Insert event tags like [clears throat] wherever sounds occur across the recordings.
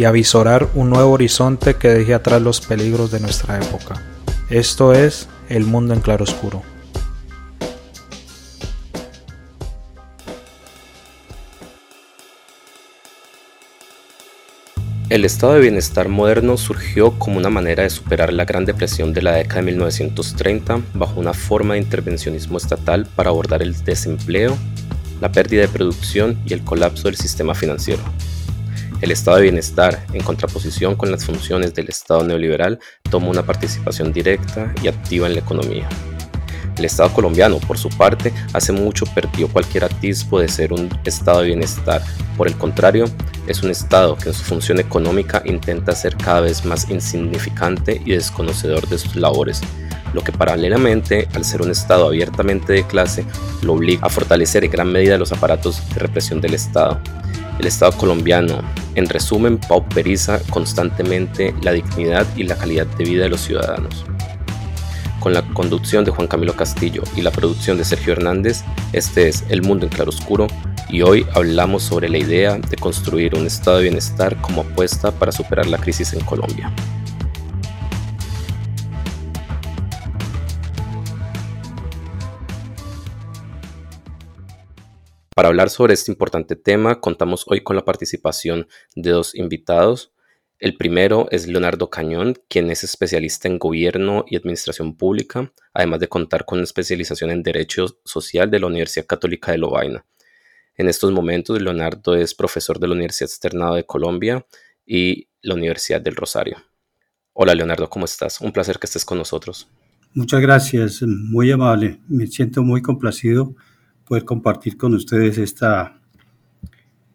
y avisorar un nuevo horizonte que deje atrás los peligros de nuestra época. Esto es El Mundo en Claroscuro. El estado de bienestar moderno surgió como una manera de superar la Gran Depresión de la década de 1930 bajo una forma de intervencionismo estatal para abordar el desempleo, la pérdida de producción y el colapso del sistema financiero. El estado de bienestar, en contraposición con las funciones del Estado neoliberal, tomó una participación directa y activa en la economía. El Estado colombiano, por su parte, hace mucho perdió cualquier atisbo de ser un Estado de bienestar. Por el contrario, es un Estado que en su función económica intenta ser cada vez más insignificante y desconocedor de sus labores, lo que paralelamente, al ser un Estado abiertamente de clase, lo obliga a fortalecer en gran medida los aparatos de represión del Estado. El Estado colombiano, en resumen, pauperiza constantemente la dignidad y la calidad de vida de los ciudadanos. Con la conducción de Juan Camilo Castillo y la producción de Sergio Hernández, este es El Mundo en Claroscuro y hoy hablamos sobre la idea de construir un estado de bienestar como apuesta para superar la crisis en Colombia. Para hablar sobre este importante tema, contamos hoy con la participación de dos invitados. El primero es Leonardo Cañón, quien es especialista en gobierno y administración pública, además de contar con una especialización en Derecho Social de la Universidad Católica de Lovaina. En estos momentos, Leonardo es profesor de la Universidad Externado de Colombia y la Universidad del Rosario. Hola Leonardo, ¿cómo estás? Un placer que estés con nosotros. Muchas gracias, muy amable. Me siento muy complacido poder compartir con ustedes esta,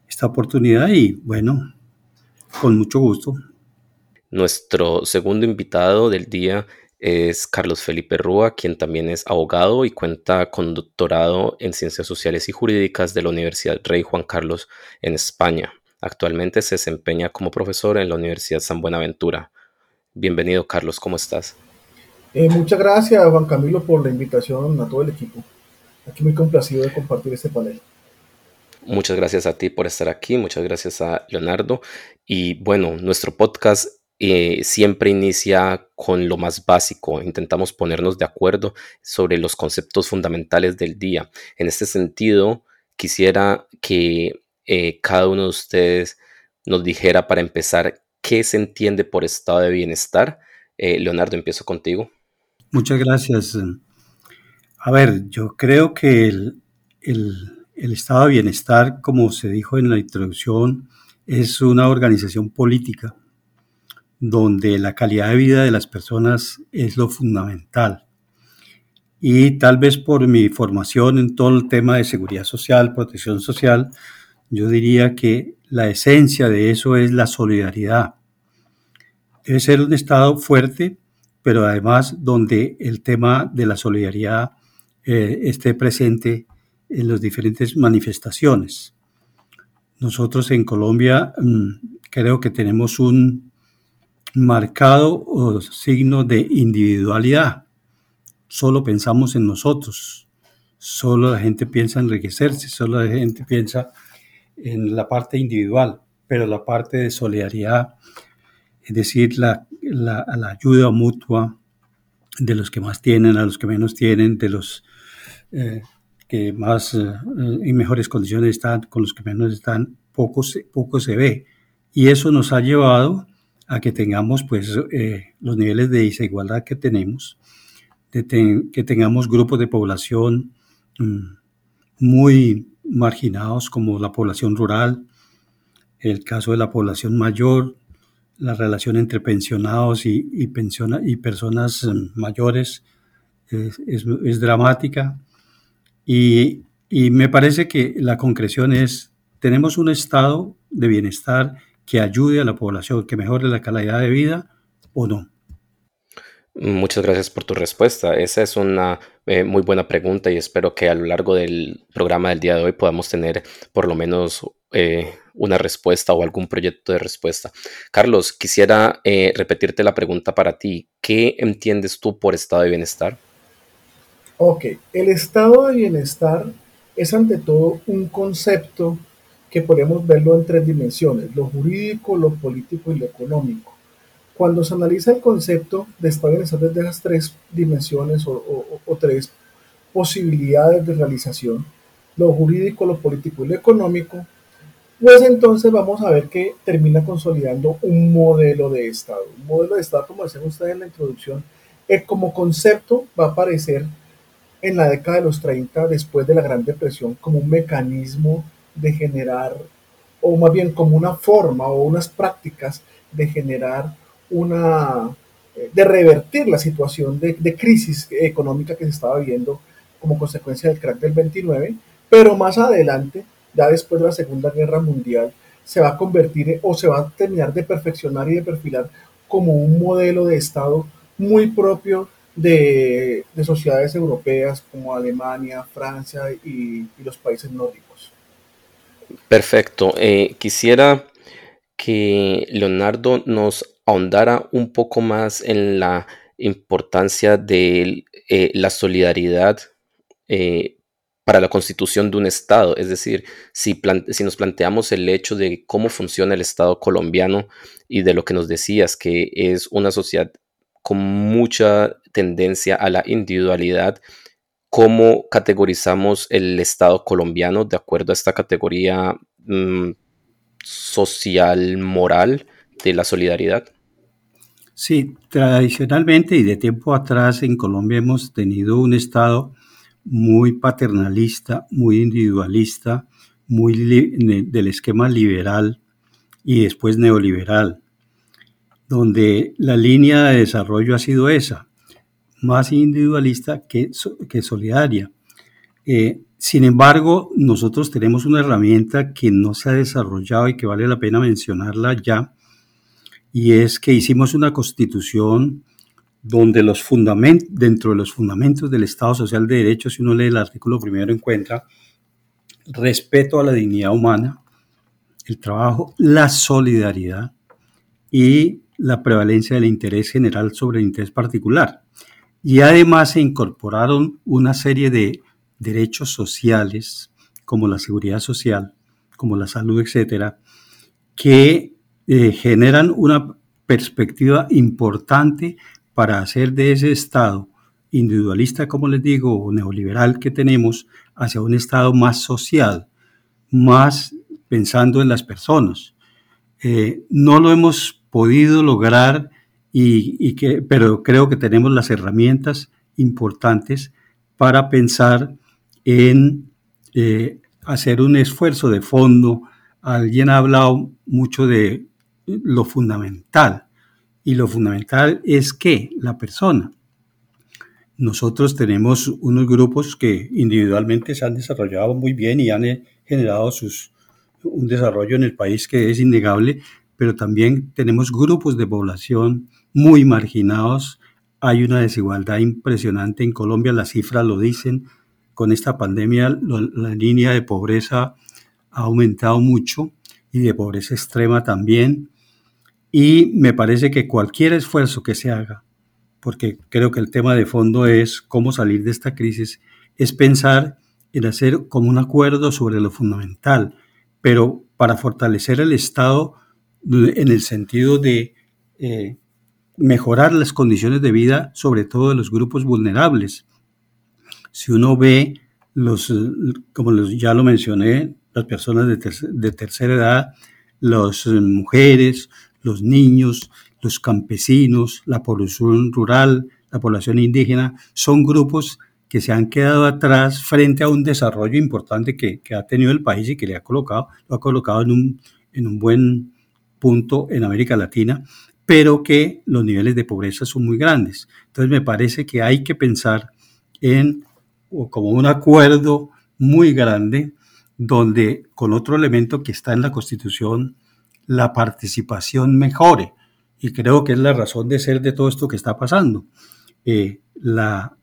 esta oportunidad y bueno, con mucho gusto. Nuestro segundo invitado del día es Carlos Felipe Rúa, quien también es abogado y cuenta con doctorado en Ciencias Sociales y Jurídicas de la Universidad Rey Juan Carlos en España. Actualmente se desempeña como profesor en la Universidad San Buenaventura. Bienvenido, Carlos, ¿cómo estás? Eh, muchas gracias, Juan Camilo, por la invitación a todo el equipo. Aquí muy complacido de compartir este panel. Muchas gracias a ti por estar aquí, muchas gracias a Leonardo. Y bueno, nuestro podcast eh, siempre inicia con lo más básico, intentamos ponernos de acuerdo sobre los conceptos fundamentales del día. En este sentido, quisiera que eh, cada uno de ustedes nos dijera para empezar qué se entiende por estado de bienestar. Eh, Leonardo, empiezo contigo. Muchas gracias. A ver, yo creo que el, estado de bienestar, como se dijo en la introducción, es una organización política donde la calidad de vida de las personas es lo fundamental. Y tal vez por mi formación en todo el tema de seguridad social, protección social, yo diría que la esencia de eso es la solidaridad. Debe ser un Estado fuerte, pero además donde el tema de la solidaridad eh, esté presente en las diferentes manifestaciones. Nosotros en Colombia mm, creo que tenemos un marcado signo de individualidad. Solo pensamos en nosotros, solo la gente piensa en enriquecerse, solo la gente piensa en la parte individual, pero la parte de solidaridad, es decir, la, la ayuda mutua de los que más tienen a los que menos tienen, de los eh, que más eh, en mejores condiciones están, con los que menos están, poco se, se ve. Y eso nos ha llevado a que tengamos pues eh, los niveles de desigualdad que tenemos, que tengamos grupos de población mm, muy marginados como la población rural, el caso de la población mayor, la relación entre pensionados y, y, y personas mm, mayores es, es dramática. Y, me parece que la concreción es, tenemos un estado de bienestar que ayude a la población, que mejore la calidad de vida o no. Muchas gracias por tu respuesta. Esa es una eh, muy buena pregunta y espero que a lo largo del programa del día de hoy podamos tener por lo menos eh, una respuesta o algún proyecto de respuesta. Carlos, quisiera eh, repetirte la pregunta para ti. ¿Qué entiendes tú por estado de bienestar? Ok, el estado de bienestar es ante todo un concepto que podemos verlo en tres dimensiones, lo jurídico, lo político y lo económico. Cuando se analiza el concepto de estado de bienestar desde esas tres dimensiones o, tres posibilidades de realización, lo jurídico, lo político y lo económico, pues entonces vamos a ver que termina consolidando un modelo de Estado. Un modelo de Estado, como decían ustedes en la introducción, que como concepto va a aparecer en la década de los 30, después de la Gran Depresión, como un mecanismo de generar, o más bien como una forma o unas prácticas de generar una, eh, de revertir la situación de, crisis económica que se estaba viviendo como consecuencia del crack del 29, pero más adelante ya después de la Segunda Guerra Mundial, se va a convertir o se va a terminar de perfeccionar y de perfilar como un modelo de Estado muy propio de, sociedades europeas como Alemania, Francia y, los países nórdicos. Perfecto. Eh, quisiera que Leonardo nos ahondara un poco más en la importancia de eh, la solidaridad eh, para la constitución de un Estado. Es decir, si, si, nos planteamos el hecho de cómo funciona el Estado colombiano y de lo que nos decías, que es una sociedad con mucha tendencia a la individualidad, ¿cómo categorizamos el Estado colombiano de acuerdo a esta categoría mm, social, moral de la solidaridad? Sí, tradicionalmente y de tiempo atrás en Colombia hemos tenido un Estado muy paternalista, muy individualista, muy del esquema liberal y después neoliberal, donde la línea de desarrollo ha sido esa, más individualista que, que solidaria. Eh, sin embargo, nosotros tenemos una herramienta que no se ha desarrollado y que vale la pena mencionarla ya, y es que hicimos una constitución donde los fundamentos, dentro de los fundamentos del Estado Social de Derecho, si uno lee el artículo primero, encuentra respeto a la dignidad humana, el trabajo, la solidaridad y la prevalencia del interés general sobre el interés particular. Y además se incorporaron una serie de derechos sociales, como la seguridad social, como la salud, etcétera, que eh, generan una perspectiva importante para hacer de ese Estado individualista, como les digo, o neoliberal que tenemos, hacia un Estado más social, más pensando en las personas. Eh, no lo hemos podido lograr, y, que, pero creo que tenemos las herramientas importantes para pensar en eh, hacer un esfuerzo de fondo. Alguien ha hablado mucho de lo fundamental y lo fundamental es que la persona. Nosotros tenemos unos grupos que individualmente se han desarrollado muy bien y han eh, generado sus, un desarrollo en el país que es innegable, pero también tenemos grupos de población muy marginados. Hay una desigualdad impresionante en Colombia, las cifras lo dicen. Con esta pandemia la línea de pobreza ha aumentado mucho y de pobreza extrema también. Y me parece que cualquier esfuerzo que se haga, porque creo que el tema de fondo es cómo salir de esta crisis, es pensar en hacer como un acuerdo sobre lo fundamental, pero para fortalecer el Estado en el sentido de eh, mejorar las condiciones de vida, sobre todo de los grupos vulnerables. Si uno ve los, como ya lo mencioné, las personas de, tercera edad, las mujeres, los niños, los campesinos, la población rural, la población indígena, son grupos que se han quedado atrás frente a un desarrollo importante que, ha tenido el país y que le ha colocado, lo ha colocado en un, en un buen punto en América Latina, pero que los niveles de pobreza son muy grandes. Entonces me parece que hay que pensar en como un acuerdo muy grande donde con otro elemento que está en la Constitución la participación mejore. Y creo que es la razón de ser de todo esto que está pasando. eh,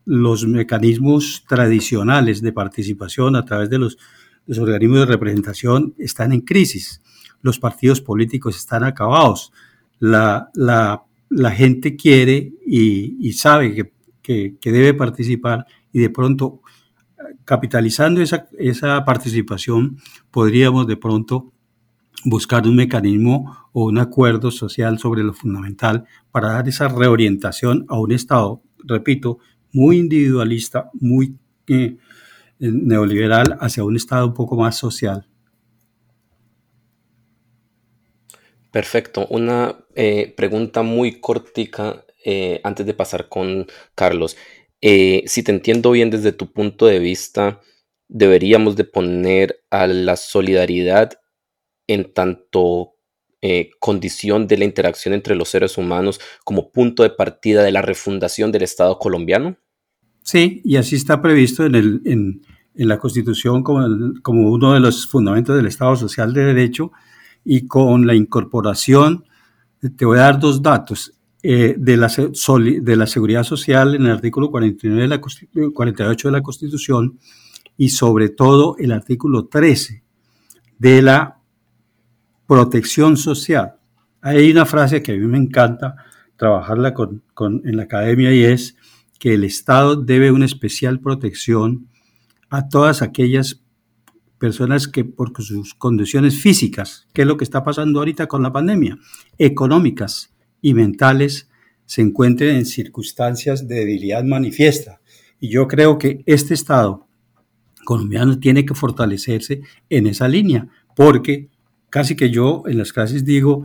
los mecanismos tradicionales de participación a través de los organismos de representación están en crisis. Los partidos políticos están acabados. La, la, gente quiere y, sabe que, que, que, debe participar y de pronto, capitalizando esa, esa participación, podríamos de pronto buscar un mecanismo o un acuerdo social sobre lo fundamental para dar esa reorientación a un Estado, repito, muy individualista, muy eh, neoliberal, hacia un Estado un poco más social. Perfecto. Una eh, pregunta muy cortica eh, antes de pasar con Carlos. Eh, si te entiendo bien desde tu punto de vista, deberíamos de poner a la solidaridad en tanto condición de la interacción entre los seres humanos como punto de partida de la refundación del Estado colombiano? Sí, y así está previsto en, el, en, la Constitución como, uno de los fundamentos del Estado Social de Derecho y con la incorporación, te voy a dar dos datos, eh, de, la, de la Seguridad Social en el artículo 49 de la, 48 de la Constitución y sobre todo el artículo 13 de la protección social. Hay una frase que a mí me encanta trabajarla con, con, en la academia y es que el Estado debe una especial protección a todas aquellas personas que por sus condiciones físicas, que es lo que está pasando ahorita con la pandemia, económicas y mentales, se encuentren en circunstancias de debilidad manifiesta. Y yo creo que este Estado colombiano tiene que fortalecerse en esa línea, porque casi que yo en las clases digo,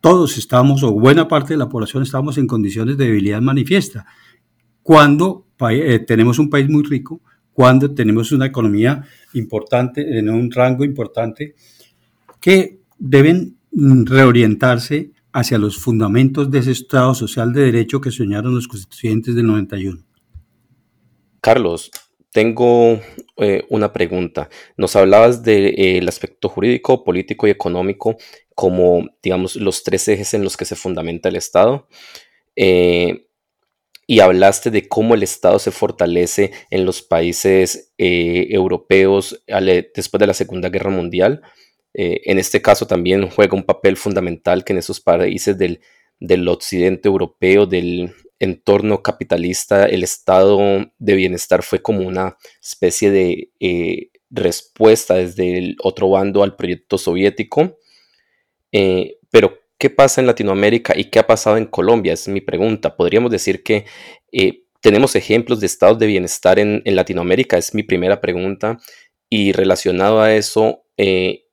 todos estamos, o buena parte de la población estamos en condiciones de debilidad manifiesta. Cuando eh, tenemos un país muy rico, cuando tenemos una economía importante, en un rango importante, que deben reorientarse hacia los fundamentos de ese Estado social de derecho que soñaron los constituyentes del 91. Carlos, tengo eh, una pregunta. Nos hablabas del de, eh, aspecto jurídico, político y económico como, digamos, los tres ejes en los que se fundamenta el Estado. Eh, y hablaste de cómo el Estado se fortalece en los países eh, europeos después de la Segunda Guerra Mundial. Eh, en este caso también juega un papel fundamental que en esos países del, del occidente europeo, del entorno capitalista, el estado de bienestar fue como una especie de eh, respuesta desde el otro bando al proyecto soviético. Pero, ¿qué pasa en Latinoamérica y qué ha pasado en Colombia? Es mi pregunta. Podríamos decir que eh, tenemos ejemplos de estados de bienestar en, Latinoamérica, es mi primera pregunta. Y relacionado a eso, eh,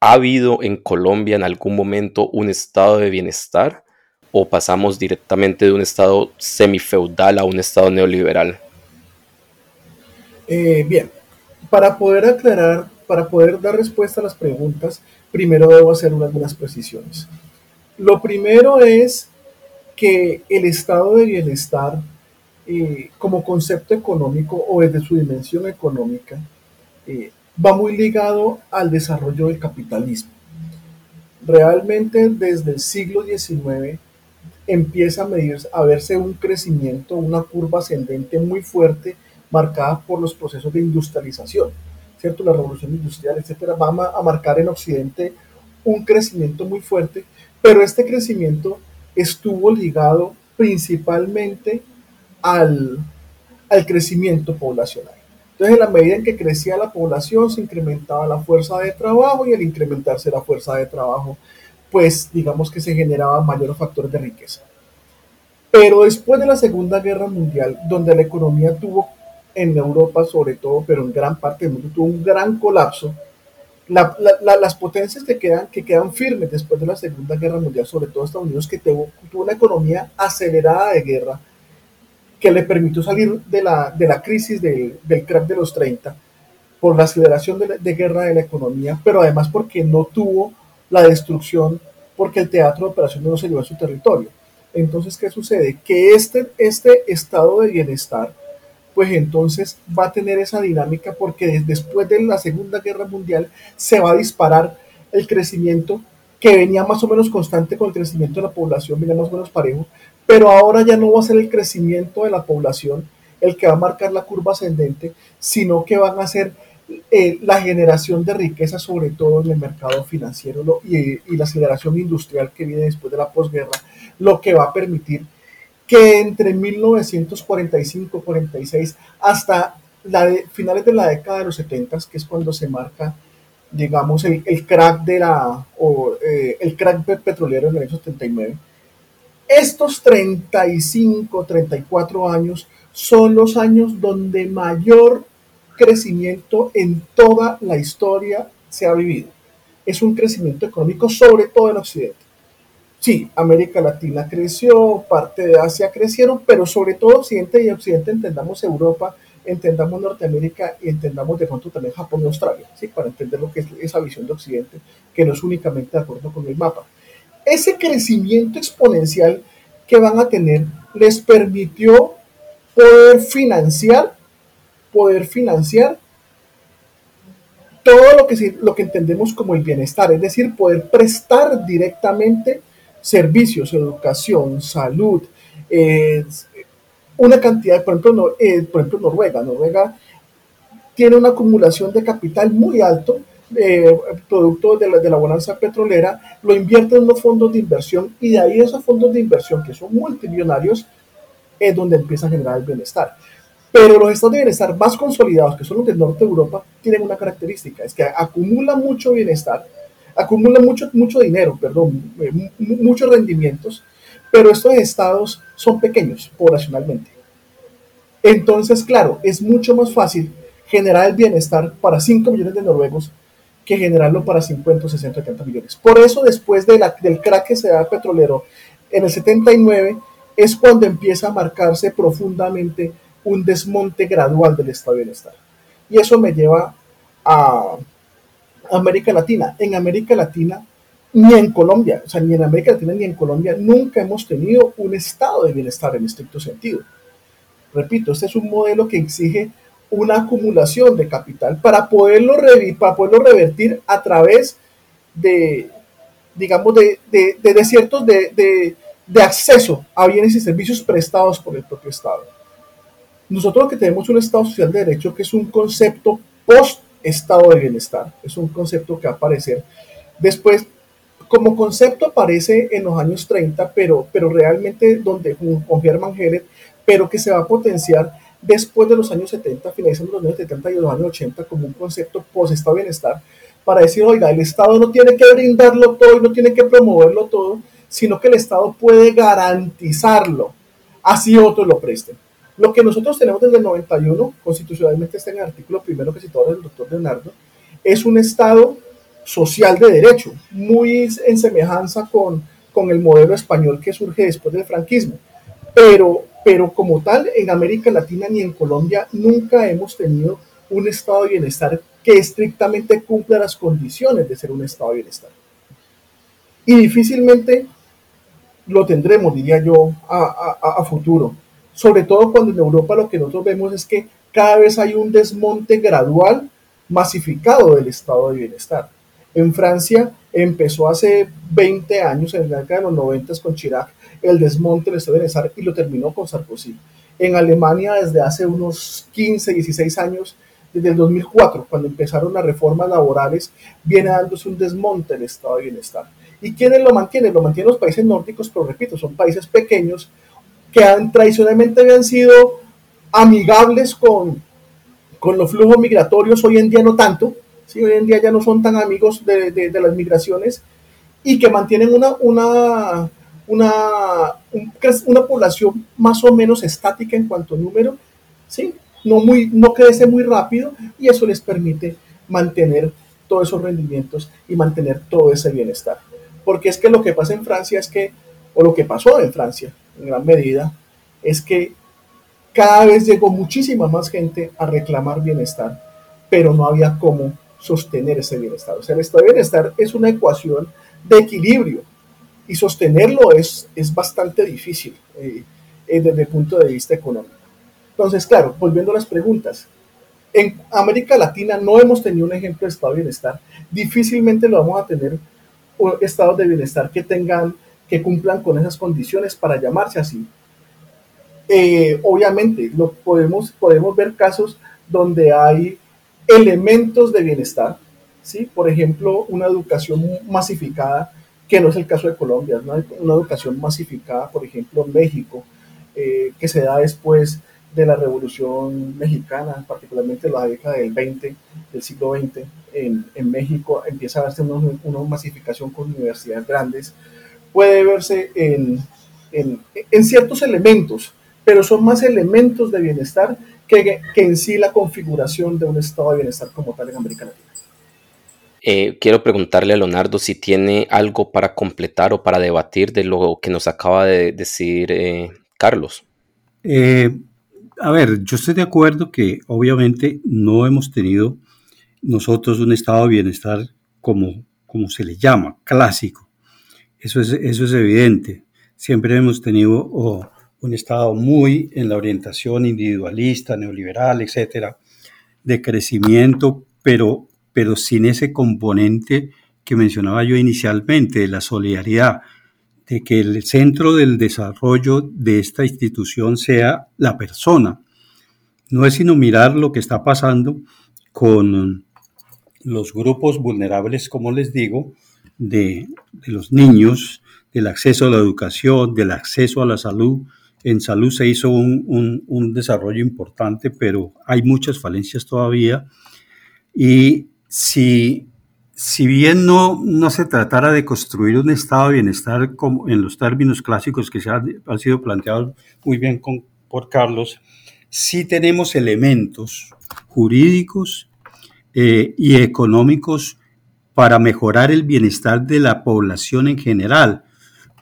¿ha habido en Colombia en algún momento un estado de bienestar? o pasamos directamente de un estado semifeudal a un estado neoliberal? Eh, bien, para poder aclarar, para poder dar respuesta a las preguntas, primero debo hacer algunas precisiones. Lo primero es que el estado de bienestar eh, como concepto económico o desde su dimensión económica eh, va muy ligado al desarrollo del capitalismo. Realmente desde el siglo XIX empieza a, medir, a verse un crecimiento, una curva ascendente muy fuerte marcada por los procesos de industrialización, ¿cierto? La revolución industrial, etcétera, va a marcar en Occidente un crecimiento muy fuerte, pero este crecimiento estuvo ligado principalmente al, al crecimiento poblacional. Entonces, en la medida en que crecía la población, se incrementaba la fuerza de trabajo y al incrementarse la fuerza de trabajo, pues digamos que se generaba mayores factores de riqueza. Pero después de la Segunda Guerra Mundial, donde la economía tuvo en Europa sobre todo, pero en gran parte del mundo tuvo un gran colapso, la, la, las potencias que quedan, que quedan firmes después de la Segunda Guerra Mundial, sobre todo Estados Unidos, que tuvo, tuvo una economía acelerada de guerra, que le permitió salir de la, de la crisis del, del crack de los 30 por la aceleración de, de guerra de la economía, pero además porque no tuvo la destrucción porque el teatro de operaciones no se llevó a su territorio. Entonces, ¿qué sucede? Que este, este estado de bienestar, pues entonces va a tener esa dinámica porque después de la Segunda Guerra Mundial se va a disparar el crecimiento que venía más o menos constante con el crecimiento de la población, venía más o menos parejo, pero ahora ya no va a ser el crecimiento de la población el que va a marcar la curva ascendente, sino que van a ser eh, la generación de riqueza, sobre todo en el mercado financiero y, y, la aceleración industrial que viene después de la posguerra, lo que va a permitir que entre 1945-46 hasta la finales de la década de los 70, que es cuando se marca, digamos, el, el crack de la, o, eh, el crack petrolero en el año 79, estos 35, 34 años son los años donde mayor crecimiento en toda la historia se ha vivido. Es un crecimiento económico, sobre todo en Occidente. Sí, América Latina creció, parte de Asia crecieron, pero sobre todo Occidente y Occidente entendamos Europa, entendamos Norteamérica y entendamos de pronto también Japón y Australia, ¿sí? para entender lo que es esa visión de Occidente, que no es únicamente de acuerdo con el mapa. Ese crecimiento exponencial que van a tener les permitió poder financiar, poder financiar todo lo que, lo que entendemos como el bienestar, es decir, poder prestar directamente servicios, educación, salud, eh, una cantidad, por ejemplo, eh, por ejemplo, Noruega. Noruega tiene una acumulación de capital muy alto, eh, producto de la, de la bonanza petrolera, lo invierte en unos fondos de inversión y de ahí esos fondos de inversión que son multimillonarios es donde empieza a generar el bienestar. Pero los estados de bienestar más consolidados, que son los del norte de Europa, tienen una característica, es que acumulan mucho bienestar, acumulan mucho, mucho dinero, perdón, eh, muchos rendimientos, pero estos estados son pequeños poblacionalmente. Entonces, claro, es mucho más fácil generar el bienestar para 5 millones de noruegos que generarlo para 50, 60, 70 millones. Por eso, después de la, del crack que se da al petrolero en el 79, es cuando empieza a marcarse profundamente un desmonte gradual del estado de bienestar. Y eso me lleva a América Latina. En América Latina, ni en Colombia, o sea, ni en América Latina ni en Colombia, nunca hemos tenido un estado de bienestar en estricto sentido. Repito, este es un modelo que exige una acumulación de capital para poderlo, para poderlo revertir a través de, digamos, de, de, de desiertos de, de acceso a bienes y servicios prestados por el propio Estado. Nosotros que tenemos un Estado social de derecho que es un concepto post-estado de bienestar, es un concepto que va a aparecer después, como concepto aparece en los años 30, pero, pero realmente donde con Germán Heller, pero que se va a potenciar después de los años 70, finalizando los años 70 y los años 80 como un concepto post-estado de bienestar, para decir, oiga, el Estado no tiene que brindarlo todo y no tiene que promoverlo todo, sino que el Estado puede garantizarlo, así otros lo presten. Lo que nosotros tenemos desde el 91, constitucionalmente está en el artículo primero que citó el doctor Leonardo, es un Estado social de derecho, muy en semejanza con, con el modelo español que surge después del franquismo. Pero, pero como tal, en América Latina ni en Colombia nunca hemos tenido un estado de bienestar que estrictamente cumpla las condiciones de ser un estado de bienestar. Y difícilmente lo tendremos, diría yo, a, futuro. Sobre todo cuando en Europa lo que nosotros vemos es que cada vez hay un desmonte gradual, masificado del estado de bienestar. En Francia empezó hace 20 años, en la década de los 90 con Chirac, el desmonte del estado de bienestar y lo terminó con Sarkozy. En Alemania desde hace unos 15, 16 años, desde el 2004, cuando empezaron las reformas laborales, viene dándose un desmonte del estado de bienestar. ¿Y quiénes lo mantienen? Lo mantienen los países nórdicos, pero repito, son países pequeños que han, tradicionalmente habían sido amigables con, con los flujos migratorios, hoy en día no tanto, ¿sí? hoy en día ya no son tan amigos de, de, las migraciones y que mantienen una, una, una, una población más o menos estática en cuanto a número, ¿sí? no, muy, no crece muy rápido y eso les permite mantener todos esos rendimientos y mantener todo ese bienestar. Porque es que lo que pasa en Francia es que, o lo que pasó en Francia en gran medida, es que cada vez llegó muchísima más gente a reclamar bienestar, pero no había cómo sostener ese bienestar. O sea, el estado de bienestar es una ecuación de equilibrio y sostenerlo es, es bastante difícil eh, eh, desde el punto de vista económico. Entonces, claro, volviendo a las preguntas, en América Latina no hemos tenido un ejemplo de estado de bienestar, difícilmente lo vamos a tener estados de bienestar que tengan, que cumplan con esas condiciones para llamarse así. Eh, obviamente, lo podemos, podemos ver casos donde hay elementos de bienestar, ¿sí? Por ejemplo, una educación masificada, que no es el caso de Colombia, una, una educación masificada, por ejemplo, en México, eh, que se da después de la Revolución Mexicana, particularmente en la década del 20, del siglo XX, en, en México empieza a darse una, una, masificación con universidades grandes, puede verse en, en, en, ciertos elementos, pero son más elementos de bienestar que, que, en sí la configuración de un estado de bienestar como tal en América Latina. Eh, quiero preguntarle a Leonardo si tiene algo para completar o para debatir de lo que nos acaba de decir eh, Carlos. Eh, a ver, yo estoy de acuerdo que obviamente no hemos tenido nosotros un estado de bienestar como, como se le llama, clásico. Eso es, eso es evidente. Siempre hemos tenido un estado muy en la orientación individualista, neoliberal, etcétera, de crecimiento, pero, pero sin ese componente que mencionaba yo inicialmente, de la solidaridad, de que el centro del desarrollo de esta institución sea la persona. No es sino mirar lo que está pasando con los grupos vulnerables, como les digo, de, los niños, del acceso a la educación, del acceso a la salud. En salud se hizo un, un desarrollo importante, pero hay muchas falencias todavía. Y si si bien no, no se tratara de construir un estado de bienestar como en los términos clásicos que se han, sido planteados muy bien por Carlos, sí tenemos elementos jurídicos eh, y económicos para mejorar el bienestar de la población en general,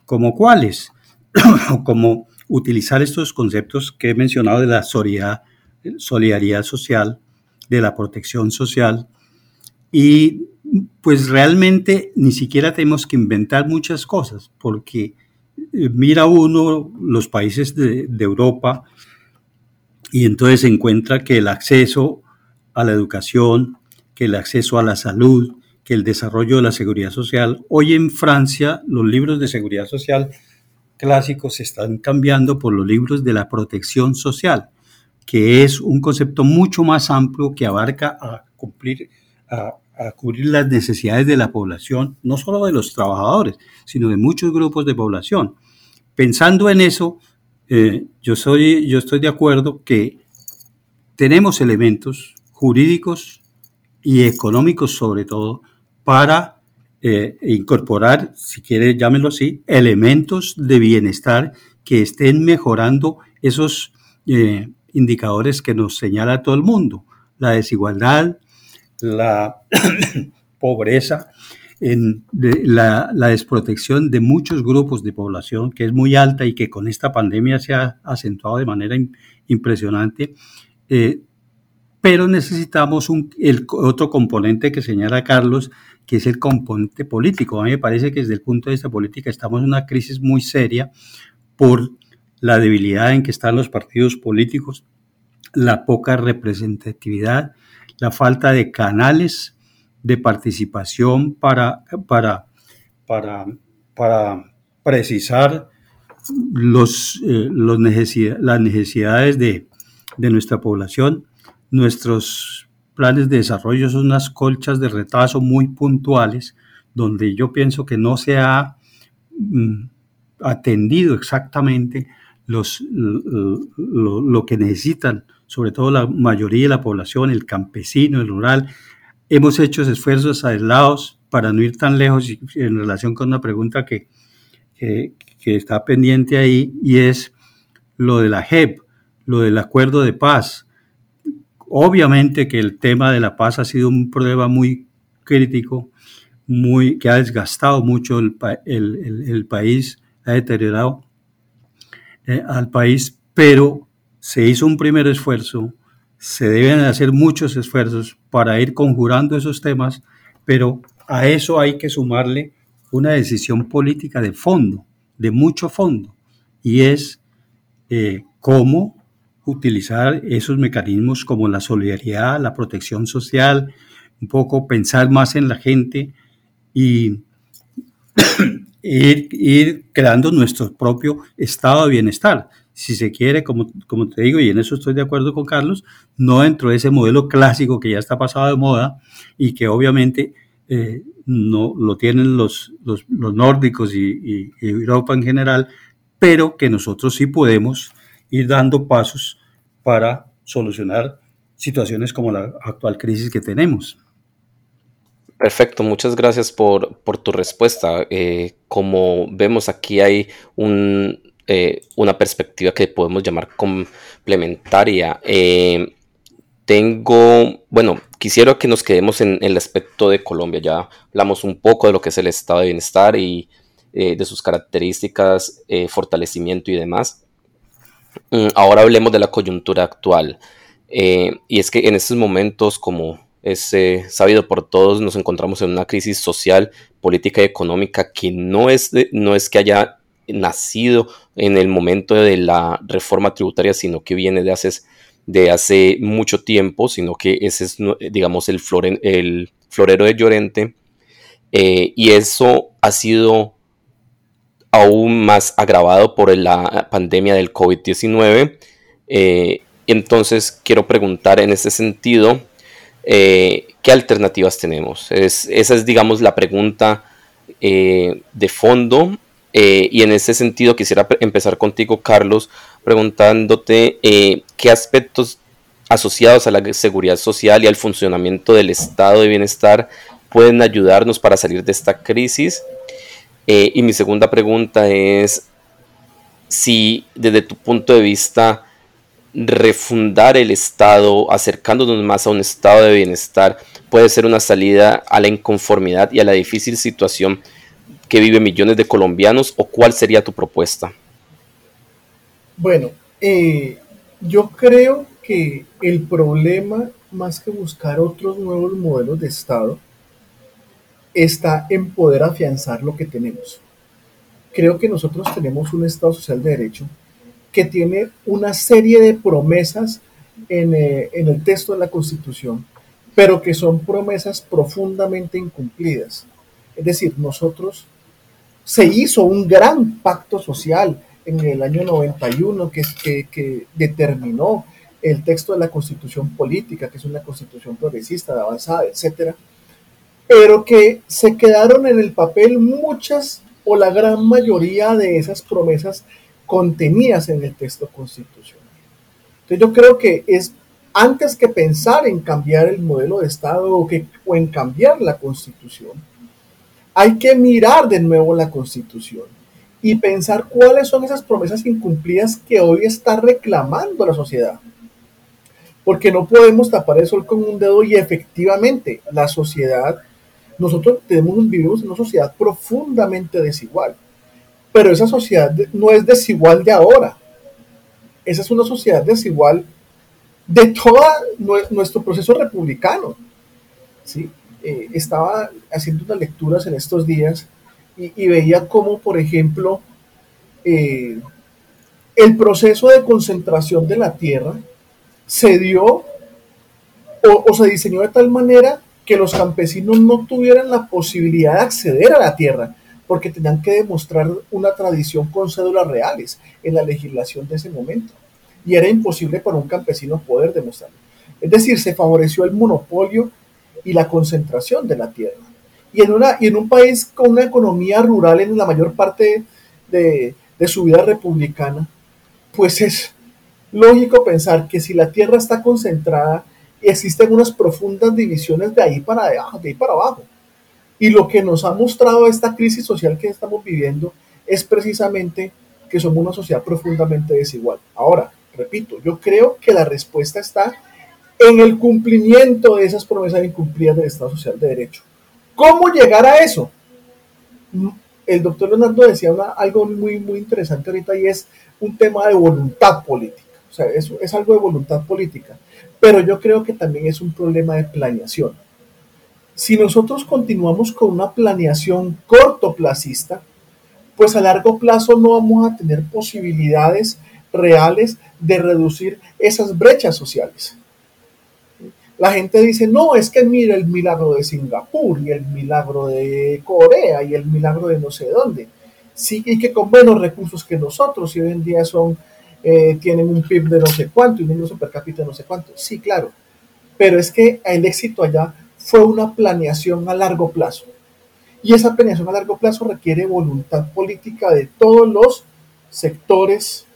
como cuáles, [clears throat] como utilizar estos conceptos que he mencionado de la solidaridad, social, de la protección social. Y pues realmente ni siquiera tenemos que inventar muchas cosas, porque eh, mira uno los países de, Europa y entonces encuentra que el acceso a la educación, que el acceso a la salud, que el desarrollo de la seguridad social. Hoy en Francia los libros de seguridad social clásicos se están cambiando por los libros de la protección social, que es un concepto mucho más amplio que abarca a cumplir, a, cubrir las necesidades de la población, no solo de los trabajadores, sino de muchos grupos de población. Pensando en eso, eh, yo, soy, yo estoy de acuerdo que tenemos elementos jurídicos y económicos sobre todo para eh, incorporar, si quiere llámenlo así, elementos de bienestar que estén mejorando esos eh, indicadores que nos señala todo el mundo, la desigualdad, la [coughs] pobreza, la, desprotección de muchos grupos de población, que es muy alta y que con esta pandemia se ha acentuado de manera impresionante. Eh, pero necesitamos un, el otro componente que señala Carlos, que es el componente político. A mí me parece que desde el punto de vista político estamos en una crisis muy seria por la debilidad en que están los partidos políticos, la poca representatividad la falta de canales de participación para, para, para, para precisar los, eh, los las necesidades de, de nuestra población. Nuestros planes de desarrollo son unas colchas de retazo muy puntuales, donde yo pienso que no se ha mm, atendido exactamente los, lo, que necesitan sobre todo la mayoría de la población, el campesino, el rural. Hemos hecho esfuerzos aislados para no ir tan lejos en relación con una pregunta que, que, está pendiente ahí y es lo de la JEP, lo del acuerdo de paz. Obviamente que el tema de la paz ha sido un problema muy crítico, muy, que ha desgastado mucho el, país, ha deteriorado eh, al país, pero se hizo un primer esfuerzo, se deben hacer muchos esfuerzos para ir conjurando esos temas, pero a eso hay que sumarle una decisión política de fondo, de mucho fondo, y es eh, cómo utilizar esos mecanismos como la solidaridad, la protección social, un poco pensar más en la gente y [coughs] ir, creando nuestro propio estado de bienestar. Si se quiere, como, como te digo, y en eso estoy de acuerdo con Carlos, no dentro de ese modelo clásico que ya está pasado de moda y que obviamente eh, no lo tienen los, los, nórdicos y, Europa en general, pero que nosotros sí podemos ir dando pasos para solucionar situaciones como la actual crisis que tenemos. Perfecto, muchas gracias por, tu respuesta. Eh, como vemos aquí hay un, eh, una perspectiva que podemos llamar complementaria. Eh, tengo, bueno, quisiera que nos quedemos en, el aspecto de Colombia. Ya hablamos un poco de lo que es el estado de bienestar y de sus características, fortalecimiento y demás. Mm, ahora hablemos de la coyuntura actual. y es que en estos momentos, como es eh, sabido por todos, nos encontramos en una crisis social, política y económica que no es, no es que haya nacido en el momento de la reforma tributaria, sino que viene de hace, de hace mucho tiempo, sino que ese es, digamos, el, el florero de Llorente. Eh, y eso ha sido aún más agravado por la pandemia del COVID-19. Eh, entonces, quiero preguntar en ese sentido, eh, ¿qué alternativas tenemos? esa es, digamos, la pregunta eh, de fondo. Y en ese sentido quisiera empezar contigo, Carlos, preguntándote qué aspectos asociados a la seguridad social y al funcionamiento del estado de bienestar pueden ayudarnos para salir de esta crisis. Y mi segunda pregunta es si desde tu punto de vista refundar el Estado, acercándonos más a un estado de bienestar, puede ser una salida a la inconformidad y a la difícil situación que viven millones de colombianos o cuál sería tu propuesta? Bueno, eh, yo creo que el problema, más que buscar otros nuevos modelos de Estado, está en poder afianzar lo que tenemos. Creo que nosotros tenemos un Estado social de derecho que tiene una serie de promesas eh, en, el texto de la Constitución, pero que son promesas profundamente incumplidas. Es decir, nosotros se hizo un gran pacto social en el año 91 que, que, que determinó el texto de la constitución política, que es una constitución progresista, de avanzada, etcétera, pero que se quedaron en el papel muchas o la gran mayoría de esas promesas contenidas en el texto constitucional. Entonces yo creo que es antes que pensar en cambiar el modelo de Estado o, que, o en cambiar la constitución, hay que mirar de nuevo la constitución y pensar cuáles son esas promesas incumplidas que hoy está reclamando la sociedad. Porque no podemos tapar el sol con un dedo y efectivamente la sociedad, nosotros tenemos, vivimos en una sociedad profundamente desigual pero esa sociedad no es desigual de ahora. Esa es una sociedad desigual de todo nuestro proceso republicano. ¿sí? Eh, estaba haciendo unas lecturas en estos días y, veía cómo, por ejemplo, eh, el proceso de concentración de la tierra se dio o, se diseñó de tal manera que los campesinos no tuvieran la posibilidad de acceder a la tierra porque tenían que demostrar una tradición con cédulas reales en la legislación de ese momento. Y era imposible para un campesino poder demostrarlo. Es decir, se favoreció el monopolio y la concentración de la tierra. Y en, una, y en un país con una economía rural en la mayor parte de, de su vida republicana, pues es lógico pensar que si la tierra está concentrada, existen unas profundas divisiones de ahí para abajo, de ahí para abajo. Y lo que nos ha mostrado esta crisis social que estamos viviendo es precisamente que somos una sociedad profundamente desigual. Ahora, repito, yo creo que la respuesta está en el cumplimiento de esas promesas incumplidas del Estado Social de Derecho. ¿Cómo llegar a eso? El doctor Leonardo decía algo muy, muy interesante ahorita y es un tema de voluntad política. O sea, eso es algo de voluntad política. Pero yo creo que también es un problema de planeación si nosotros continuamos con una planeación cortoplacista, pues a largo plazo no vamos a tener posibilidades reales de reducir esas brechas sociales. la gente dice, no, es que mira el milagro de Singapur y el milagro de Corea y el milagro de no sé dónde. Sí, y que con menos recursos que nosotros, y hoy en día son, eh, tienen un PIB de no sé cuánto y un ingreso per cápita de no sé cuánto. Sí, claro. Pero es que el éxito allá fue una planeación a largo plazo. Y esa planeación a largo plazo requiere voluntad política de todos los sectores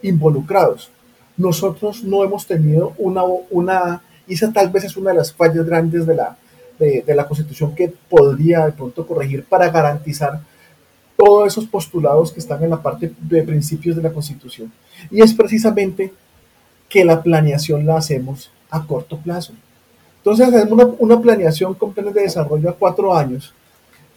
involucrados. Nosotros no hemos tenido una, una y esa tal vez es una de las fallas grandes de la, de, la Constitución que podría de pronto corregir para garantizar todos esos postulados que están en la parte de principios de la Constitución. Y es precisamente que la planeación la hacemos a corto plazo. Entonces hacemos una, planeación con planes de desarrollo a cuatro años,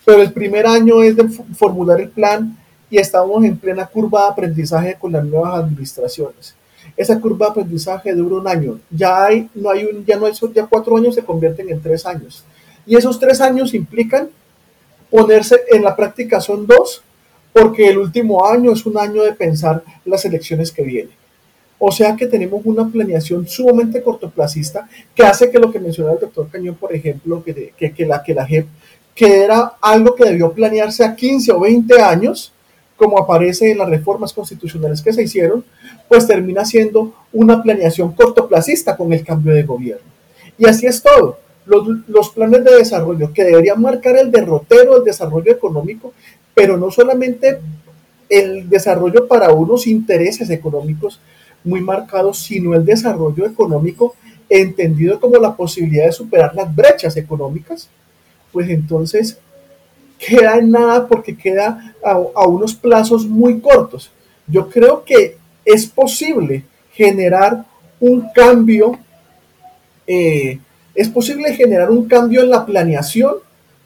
pero el primer año es de formular el plan y estamos en plena curva de aprendizaje con las nuevas administraciones esa curva de aprendizaje dura un año. Ya hay, no hay ya no hay, ya cuatro años se convierten en tres años. Y esos tres años implican ponerse en la práctica son dos, porque el último año es un año de pensar las elecciones que vienen. O sea que tenemos una planeación sumamente cortoplacista que hace que lo que mencionaba el doctor Cañón, por ejemplo, que, que, que la, que la JEP, que era algo que debió planearse a 15 o 20 años, como aparece en las reformas constitucionales que se hicieron, pues termina siendo una planeación cortoplacista con el cambio de gobierno. Y así es todo. Los, planes de desarrollo que deberían marcar el derrotero del desarrollo económico, pero no solamente el desarrollo para unos intereses económicos muy marcados, sino el desarrollo económico entendido como la posibilidad de superar las brechas económicas, pues entonces queda en nada porque queda a, unos plazos muy cortos. Yo creo que es posible generar un cambio, eh, es posible generar un cambio en la planeación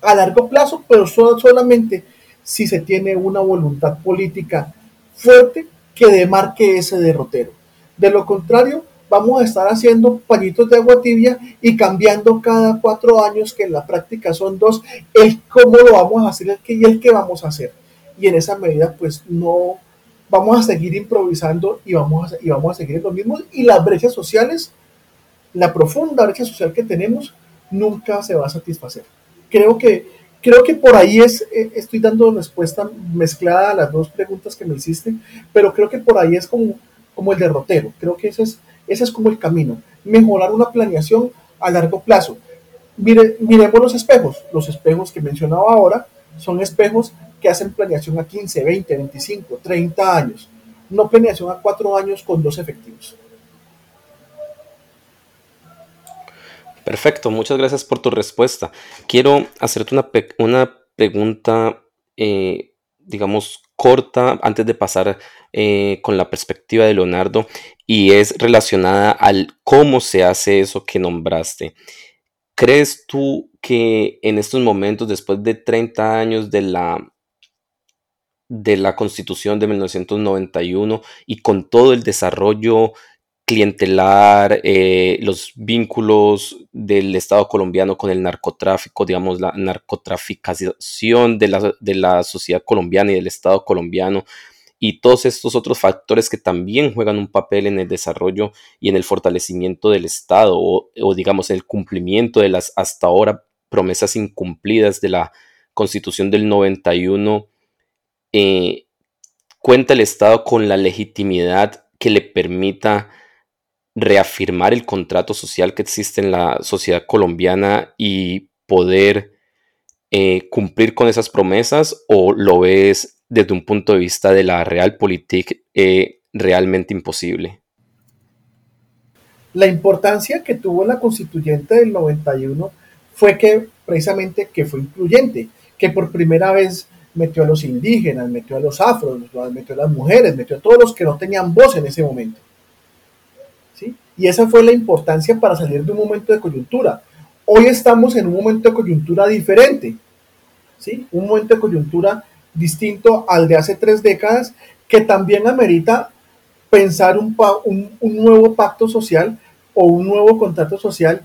a largo plazo, pero solamente si se tiene una voluntad política fuerte que demarque ese derrotero. De lo contrario, vamos a estar haciendo pañitos de agua tibia y cambiando cada cuatro años, que en la práctica son dos, el cómo lo vamos a hacer y el qué vamos a hacer. Y en esa medida, pues no vamos a seguir improvisando y vamos a, y vamos a seguir lo mismo. Y las brechas sociales, la profunda brecha social que tenemos, nunca se va a satisfacer. Creo que, creo que por ahí es, eh, estoy dando respuesta mezclada a las dos preguntas que me hiciste, pero creo que por ahí es como, como el derrotero. Creo que ese es ese es como el camino. Mejorar una planeación a largo plazo. Mire, miremos los espejos. Los espejos que mencionaba ahora son espejos que hacen planeación a 15, 20, 25, 30 años. No planeación a 4 años con dos efectivos. Perfecto, muchas gracias por tu respuesta. Quiero hacerte una, una pregunta, eh, digamos, corta antes de pasar eh, con la perspectiva de Leonardo y es relacionada al cómo se hace eso que nombraste. ¿Crees tú que en estos momentos, después de 30 años de la, de la Constitución de 1991 y con todo el desarrollo clientelar, eh, los vínculos del Estado colombiano con el narcotráfico, digamos, la narcotraficación de la, de la sociedad colombiana y del Estado colombiano, y todos estos otros factores que también juegan un papel en el desarrollo y en el fortalecimiento del Estado o, digamos el cumplimiento de las hasta ahora promesas incumplidas de la Constitución del 91, eh, cuenta el Estado con la legitimidad que le permita reafirmar el contrato social que existe en la sociedad colombiana y poder eh, cumplir con esas promesas o lo ves desde un punto de vista de la realpolitik eh, realmente imposible? La importancia que tuvo la constituyente del 91 fue que precisamente que fue incluyente, que por primera vez metió a los indígenas, metió a los afros, metió a las mujeres, metió a todos los que no tenían voz en ese momento. Y esa fue la importancia para salir de un momento de coyuntura. Hoy estamos en un momento de coyuntura diferente, ¿sí? Un momento de coyuntura distinto al de hace tres décadas, que también amerita pensar un, un, nuevo pacto social o un nuevo contrato social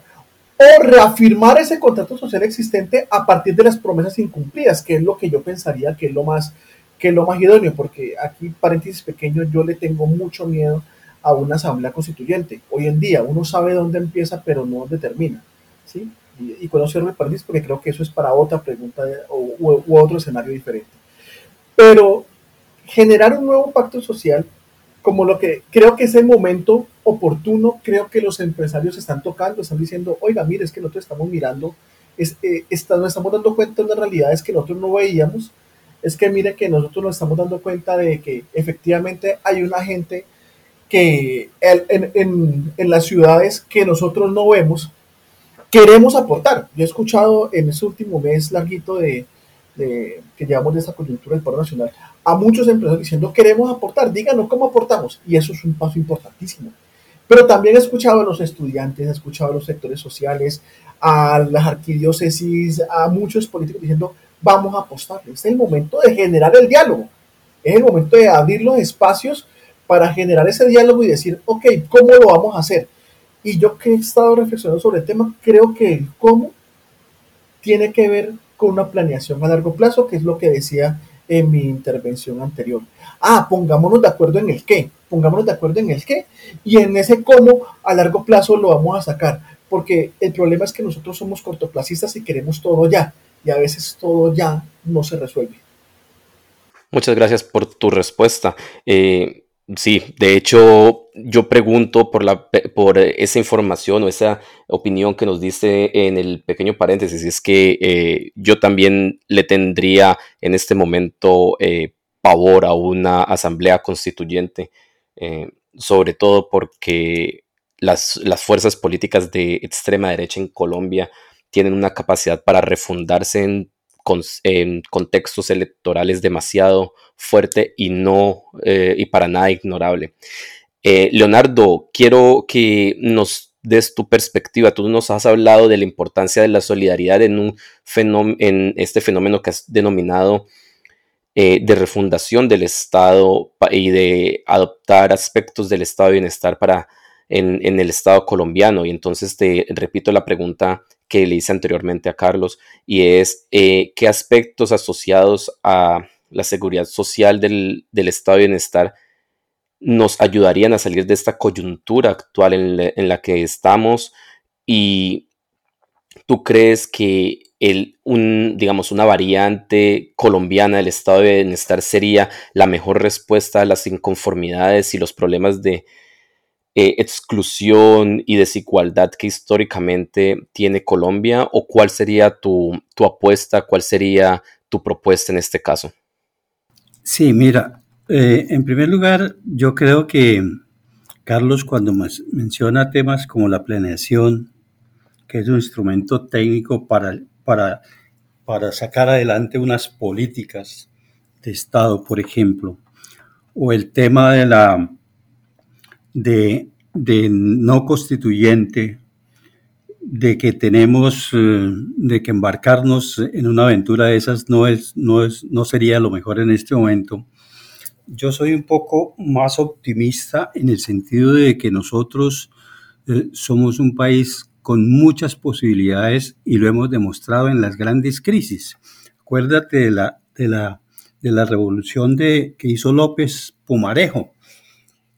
o reafirmar ese contrato social existente a partir de las promesas incumplidas, que es lo que yo pensaría que es lo más, que es lo más idóneo, porque aquí, paréntesis pequeño, yo le tengo mucho miedo a una asamblea constituyente. Hoy en día uno sabe dónde empieza, pero no dónde termina. ¿sí? Y, y eso cierro porque creo que eso es para otra pregunta o, u, otro escenario diferente. Pero generar un nuevo pacto social, como lo que creo que es el momento oportuno, creo que los empresarios están tocando, están diciendo, oiga, mire, es que nosotros estamos mirando, es, eh, nos estamos dando cuenta de unas realidades que nosotros no veíamos, es que mire que nosotros nos estamos dando cuenta de que efectivamente hay una gente que en, en, en, las ciudades que nosotros no vemos, queremos aportar. Yo he escuchado en este último mes larguito de, de que llevamos de esta coyuntura del paro nacional a muchos empresarios diciendo queremos aportar, díganos cómo aportamos. Y eso es un paso importantísimo. Pero también he escuchado a los estudiantes, he escuchado a los sectores sociales, a las arquidiócesis, a muchos políticos diciendo vamos a apostar. Es el momento de generar el diálogo. Es el momento de abrir los espacios para generar ese diálogo y decir, ok, ¿cómo lo vamos a hacer? Y yo que he estado reflexionando sobre el tema, creo que el cómo tiene que ver con una planeación a largo plazo, que es lo que decía en mi intervención anterior. Ah, pongámonos de acuerdo en el qué, pongámonos de acuerdo en el qué, y en ese cómo a largo plazo lo vamos a sacar, porque el problema es que nosotros somos cortoplacistas y queremos todo ya, y a veces todo ya no se resuelve. Muchas gracias por tu respuesta. Eh, Sí, de hecho, yo pregunto por, la, por esa información o esa opinión que nos diste en el pequeño paréntesis. Es que eh, yo también le tendría en este momento eh, pavor a una asamblea constituyente, eh, sobre todo porque las, las fuerzas políticas de extrema derecha en Colombia tienen una capacidad para refundarse en en contextos electorales demasiado fuerte y no eh, y para nada ignorable. Eh, Leonardo, quiero que nos des tu perspectiva. Tú nos has hablado de la importancia de la solidaridad en, un en este fenómeno que has denominado eh, de refundación del Estado y de adoptar aspectos del estado de bienestar para en, en, el Estado colombiano. Y entonces te repito la pregunta que le hice anteriormente a Carlos, y es eh, qué aspectos asociados a la seguridad social del, estado de bienestar nos ayudarían a salir de esta coyuntura actual en, la que estamos y tú crees que el, un, digamos, una variante colombiana del estado de bienestar sería la mejor respuesta a las inconformidades y los problemas de, eh, exclusión y desigualdad que históricamente tiene Colombia o cuál sería tu, apuesta, cuál sería tu propuesta en este caso? Sí, mira, eh, en primer lugar, yo creo que Carlos cuando menciona temas como la planeación, que es un instrumento técnico para, para, para sacar adelante unas políticas de Estado, por ejemplo, o el tema de la de, no constituyente, de que tenemos, eh, de que embarcarnos en una aventura de esas no, es, no, es, no sería lo mejor en este momento. Yo soy un poco más optimista en el sentido de que nosotros eh, somos un país con muchas posibilidades y lo hemos demostrado en las grandes crisis. Acuérdate de la, de la, de la revolución de, que hizo López Pumarejo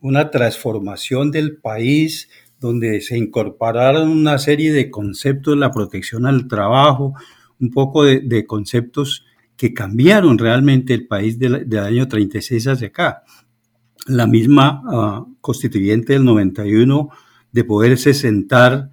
una transformación del país donde se incorporaron una serie de conceptos, la protección al trabajo, un poco de, conceptos que cambiaron realmente el país del, año 36 hacia acá. La misma ah, constituyente del 91 de poderse sentar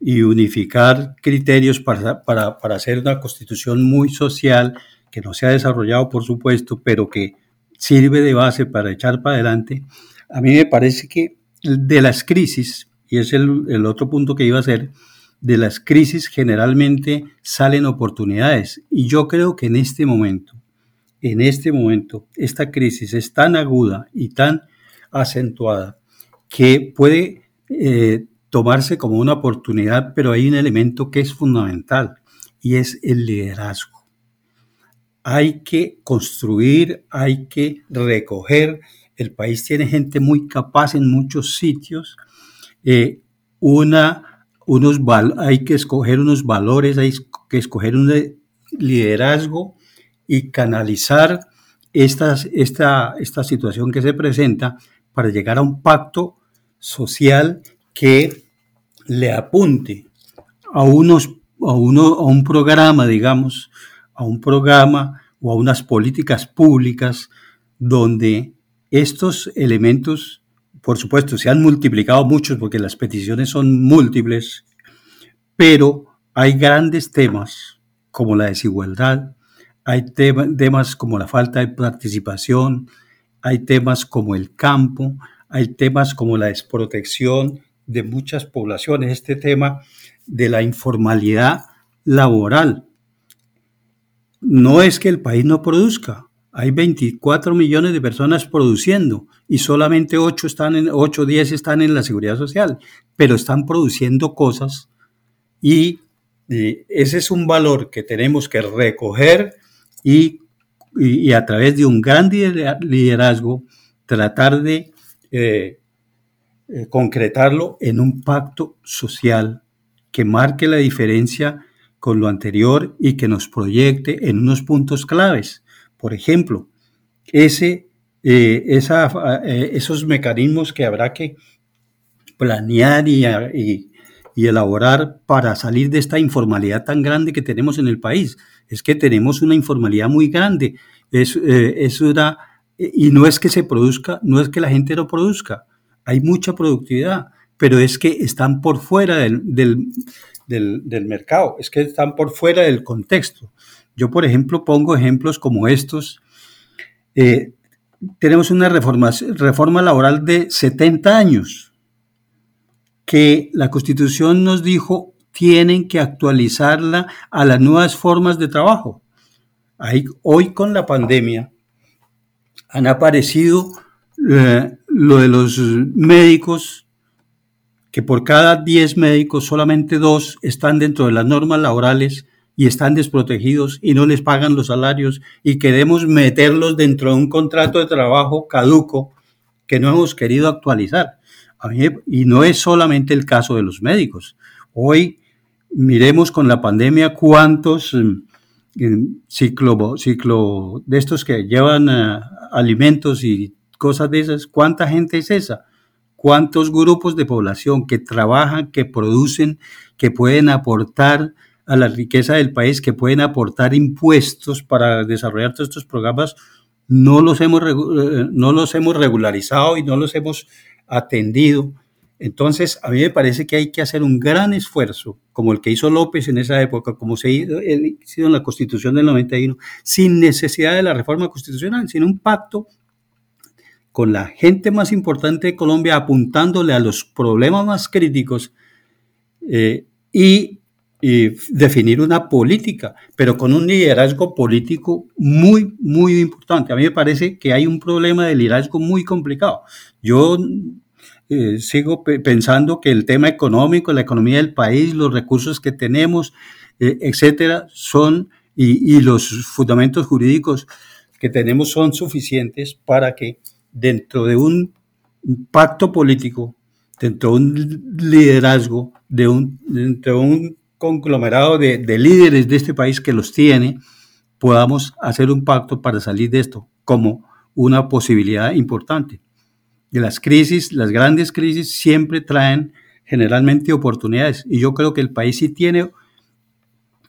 y unificar criterios para, para, para hacer una constitución muy social, que no se ha desarrollado, por supuesto, pero que sirve de base para echar para adelante a mí me parece que de las crisis, y es el, otro punto que iba a hacer, de las crisis generalmente salen oportunidades. Y yo creo que en este momento, en este momento, esta crisis es tan aguda y tan acentuada que puede eh, tomarse como una oportunidad, pero hay un elemento que es fundamental y es el liderazgo. Hay que construir, hay que recoger el país tiene gente muy capaz en muchos sitios. Eh, una, unos hay que escoger unos valores, hay que escoger un liderazgo y canalizar esta, esta situación que se presenta para llegar a un pacto social que le apunte a, unos, a, uno, a un programa, digamos, a un programa o a unas políticas públicas donde estos elementos, por supuesto, se han multiplicado muchos porque las peticiones son múltiples, pero hay grandes temas como la desigualdad, hay temas como la falta de participación, hay temas como el campo, hay temas como la desprotección de muchas poblaciones, este tema de la informalidad laboral. No es que el país no produzca, hay 24 millones de personas produciendo y solamente 8 están en 8 o 10 están en la seguridad social, pero están produciendo cosas y, y ese es un valor que tenemos que recoger y, y, a través de un gran liderazgo tratar de eh, eh, concretarlo en un pacto social que marque la diferencia con lo anterior y que nos proyecte en unos puntos claves. Por ejemplo, ese, eh, esa, esos mecanismos que habrá que planear y, elaborar para salir de esta informalidad tan grande que tenemos en el país es que tenemos una informalidad muy grande. Es, eh, una, y no es que se produzca, no es que la gente no produzca, hay mucha productividad, pero es que están por fuera del, mercado, es que están por fuera del contexto. Yo, por ejemplo, pongo ejemplos como estos. Eh, tenemos una reforma, reforma laboral de 70 años que la Constitución nos dijo tienen que actualizarla a las nuevas formas de trabajo. hoy con la pandemia han aparecido eh, lo de los médicos, que por cada 10 médicos solamente dos están dentro de las normas laborales y están desprotegidos y no les pagan los salarios y queremos meterlos dentro de un contrato de trabajo caduco que no hemos querido actualizar. y no es solamente el caso de los médicos. Hoy miremos con la pandemia cuántos eh, ciclo, ciclo de estos que llevan eh, alimentos y cosas de esas, ¿cuánta gente es esa? ¿Cuántos grupos de población que trabajan, que producen, que pueden aportar a la riqueza del país, que pueden aportar impuestos para desarrollar todos estos programas, no los hemos, eh, no los hemos regularizado y no los hemos atendido? Entonces, a mí me parece que hay que hacer un gran esfuerzo, como el que hizo López en esa época, como se hizo en la Constitución del 91, sin necesidad de la reforma constitucional, sino un pacto con la gente más importante de Colombia, apuntándole a los problemas más críticos eh, y, y definir una política, pero con un liderazgo político muy, muy importante. A mí me parece que hay un problema de liderazgo muy complicado. Yo eh, sigo pensando que el tema económico, la economía del país, los recursos que tenemos, eh, etcétera, son y, los fundamentos jurídicos que tenemos son suficientes para que dentro de un pacto político, dentro de un liderazgo, de un, dentro de un conglomerado de, de líderes de este país que los tiene, podamos hacer un pacto para salir de esto como una posibilidad importante. Las crisis, las grandes crisis siempre traen generalmente oportunidades. Y yo creo que el país sí tiene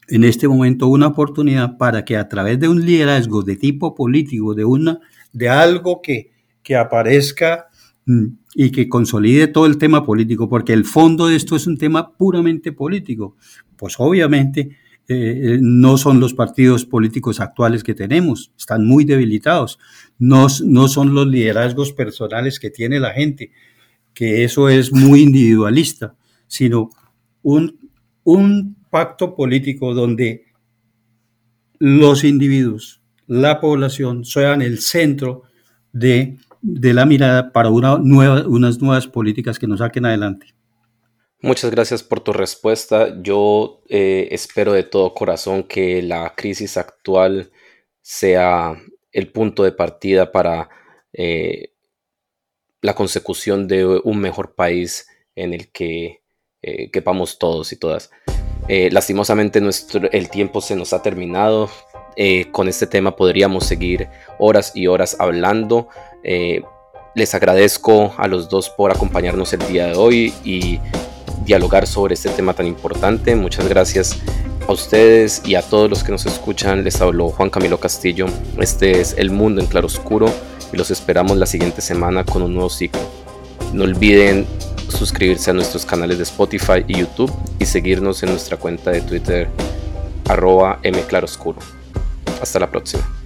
en este momento una oportunidad para que a través de un liderazgo de tipo político, de una de algo que, que aparezca mm, y que consolide todo el tema político, porque el fondo de esto es un tema puramente político. Pues obviamente eh, no son los partidos políticos actuales que tenemos, están muy debilitados, no, no son los liderazgos personales que tiene la gente, que eso es muy individualista, sino un, un pacto político donde los individuos, la población, sean el centro de, de la mirada para una nueva, unas nuevas políticas que nos saquen adelante. Muchas gracias por tu respuesta. Yo eh, espero de todo corazón que la crisis actual sea el punto de partida para eh, la consecución de un mejor país en el que eh, quepamos todos y todas. lastimosamente nuestro, el tiempo se nos ha terminado. con este tema podríamos seguir horas y horas hablando Les agradezco a los dos por acompañarnos el día de hoy y dialogar sobre este tema tan importante. Muchas gracias a ustedes y a todos los que nos escuchan. Les habló Juan Camilo Castillo. Este es El Mundo en Claroscuro y los esperamos la siguiente semana con un nuevo ciclo. No olviden suscribirse a nuestros canales de Spotify y YouTube y seguirnos en nuestra cuenta de Twitter arroba mclaroscuro. Hasta la próxima.